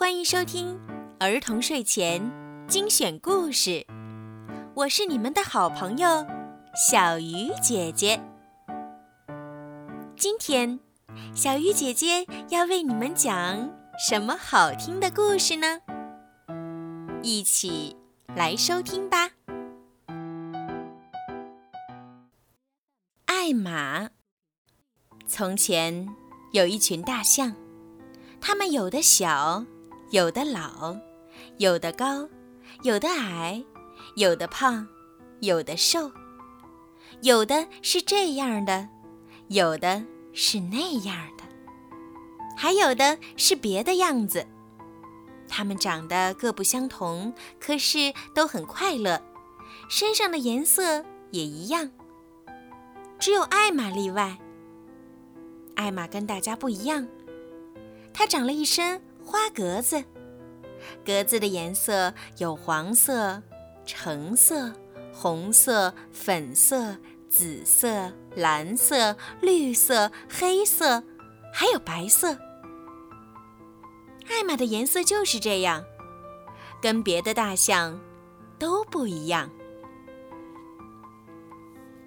欢迎收听儿童睡前精选故事，我是你们的好朋友小鱼姐姐。今天，小鱼姐姐要为你们讲什么好听的故事呢？一起来收听吧。艾玛。从前有一群大象，它们有的小。有的老，有的高，有的矮，有的胖，有的瘦，有的是这样的，有的是那样的，还有的是别的样子。它们长得各不相同，可是都很快乐，身上的颜色也一样。只有艾玛例外。艾玛跟大家不一样，她长了一身。花格子，格子的颜色有黄色、橙色、红色、粉色、紫色、蓝色、绿色、黑色，还有白色。艾玛的颜色就是这样，跟别的大象都不一样。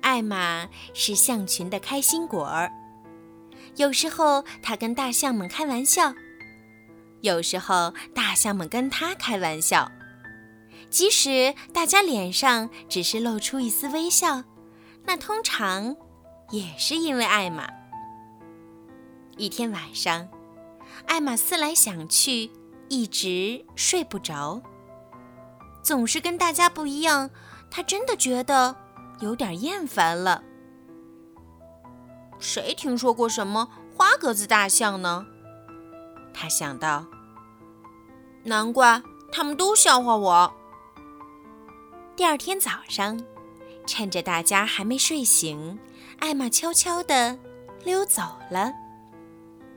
艾玛是象群的开心果儿，有时候它跟大象们开玩笑。有时候，大象们跟他开玩笑，即使大家脸上只是露出一丝微笑，那通常也是因为艾玛。一天晚上，艾玛思来想去，一直睡不着，总是跟大家不一样，她真的觉得有点厌烦了。谁听说过什么花格子大象呢？他想到。难怪他们都笑话我。第二天早上，趁着大家还没睡醒，艾玛悄悄地溜走了，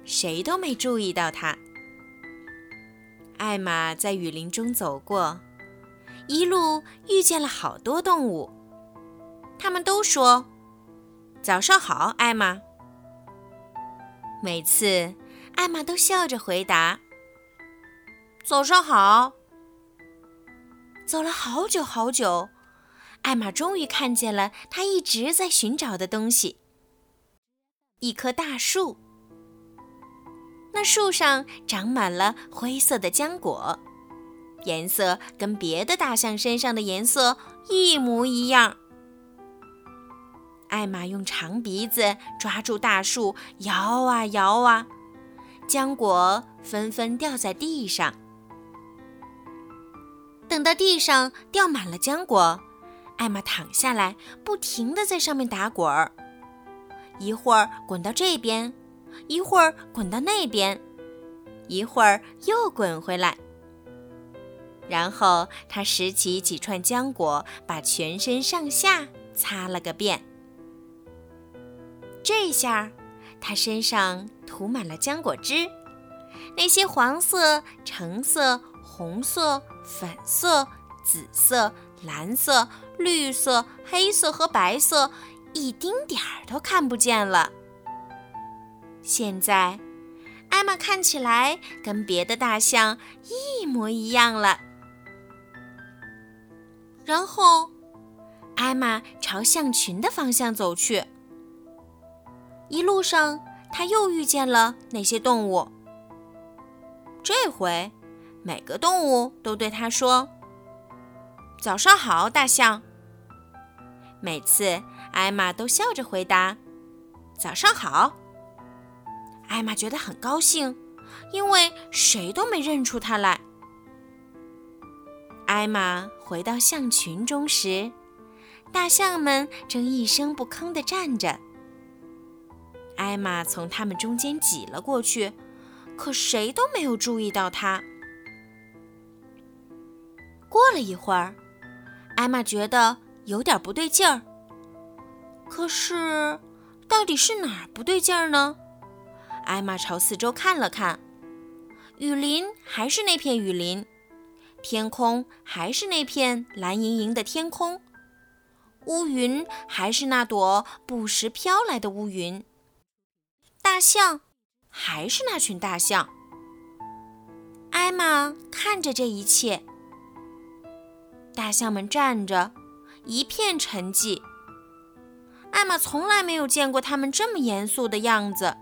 谁都没注意到她。艾玛在雨林中走过，一路遇见了好多动物，他们都说：“早上好，艾玛。”每次，艾玛都笑着回答。早上好。走了好久好久，艾玛终于看见了她一直在寻找的东西——一棵大树。那树上长满了灰色的浆果，颜色跟别的大象身上的颜色一模一样。艾玛用长鼻子抓住大树，摇啊摇啊，浆果纷纷掉在地上。等到地上掉满了浆果，艾玛躺下来，不停地在上面打滚儿，一会儿滚到这边，一会儿滚到那边，一会儿又滚回来。然后他拾起几串浆果，把全身上下擦了个遍。这下，他身上涂满了浆果汁，那些黄色、橙色。红色、粉色、紫色、蓝色、绿色、黑色和白色，一丁点儿都看不见了。现在，艾玛看起来跟别的大象一模一样了。然后，艾玛朝象群的方向走去。一路上，他又遇见了那些动物。这回。每个动物都对他说：“早上好，大象。”每次艾玛都笑着回答：“早上好。”艾玛觉得很高兴，因为谁都没认出它来。艾玛回到象群中时，大象们正一声不吭地站着。艾玛从他们中间挤了过去，可谁都没有注意到他。过了一会儿，艾玛觉得有点不对劲儿。可是，到底是哪儿不对劲儿呢？艾玛朝四周看了看，雨林还是那片雨林，天空还是那片蓝盈盈的天空，乌云还是那朵不时飘来的乌云，大象还是那群大象。艾玛看着这一切，大象们站着，一片沉寂。艾玛从来没有见过他们这么严肃的样子。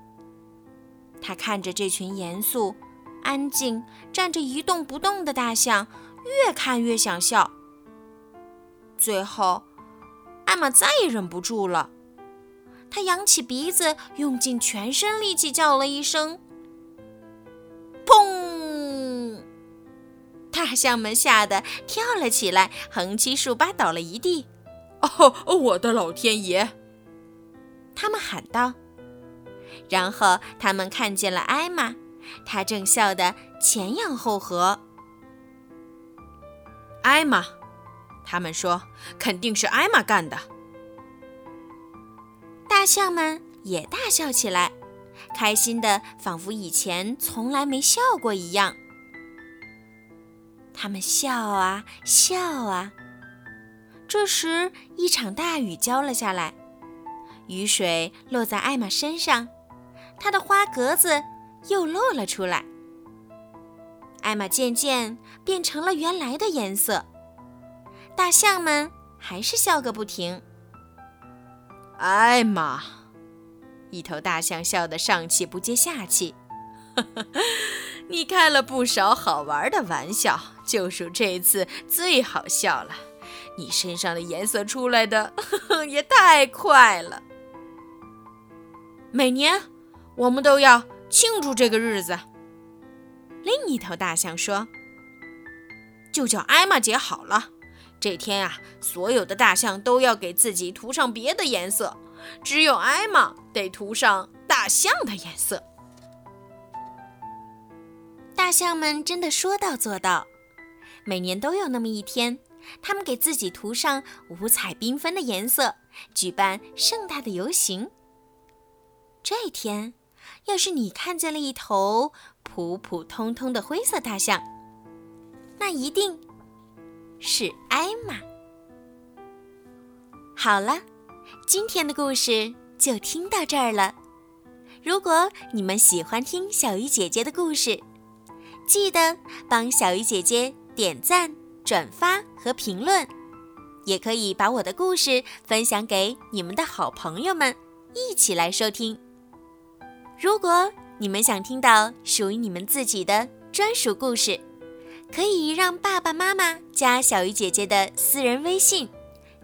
她看着这群严肃、安静、站着一动不动的大象，越看越想笑。最后，艾玛再也忍不住了，她扬起鼻子，用尽全身力气叫了一声。大象们吓得跳了起来，横七竖八倒了一地。哦，我的老天爷！他们喊道。然后他们看见了艾玛，她正笑得前仰后合。艾玛，他们说肯定是艾玛干的。大象们也大笑起来。开心的仿佛以前从来没笑过一样。他们笑啊笑啊。这时，一场大雨浇了下来，雨水落在艾玛身上，她的花格子又露了出来。艾玛渐渐变成了原来的颜色。大象们还是笑个不停。艾玛。一头大象笑得上气不接下气，你开了不少好玩的玩笑，就属这次最好笑了。你身上的颜色出来的也太快了。每年我们都要庆祝这个日子。另一头大象说：“就叫艾玛姐好了。这天啊，所有的大象都要给自己涂上别的颜色。”只有艾玛得涂上大象的颜色。大象们真的说到做到，每年都有那么一天，他们给自己涂上五彩缤纷的颜色，举办盛大的游行。这一天，要是你看见了一头普普通通的灰色大象，那一定是艾玛。好了。今天的故事就听到这儿了。如果你们喜欢听小鱼姐姐的故事，记得帮小鱼姐姐点赞、转发和评论，也可以把我的故事分享给你们的好朋友们，一起来收听。如果你们想听到属于你们自己的专属故事，可以让爸爸妈妈加小鱼姐姐的私人微信，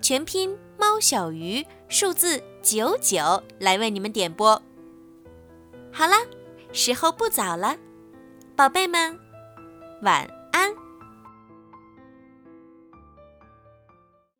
全拼猫小鱼。数字九九来为你们点播。好了，时候不早了，宝贝们，晚安。